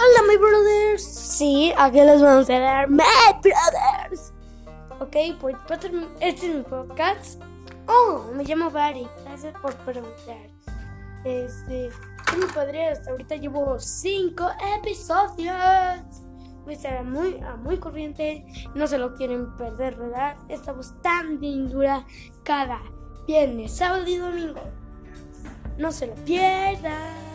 Hola my brothers. Sí, aquí les vamos a dar my brothers. Ok, pues este es mi podcast. Oh, me llamo Barry. Gracias por preguntar. Este, mi padre hasta ahorita llevo 5 episodios. Voy a estar muy, muy corriente. No se lo quieren perder, ¿verdad? Estamos tan bien dura cada viernes, sábado y domingo. No se lo pierdan.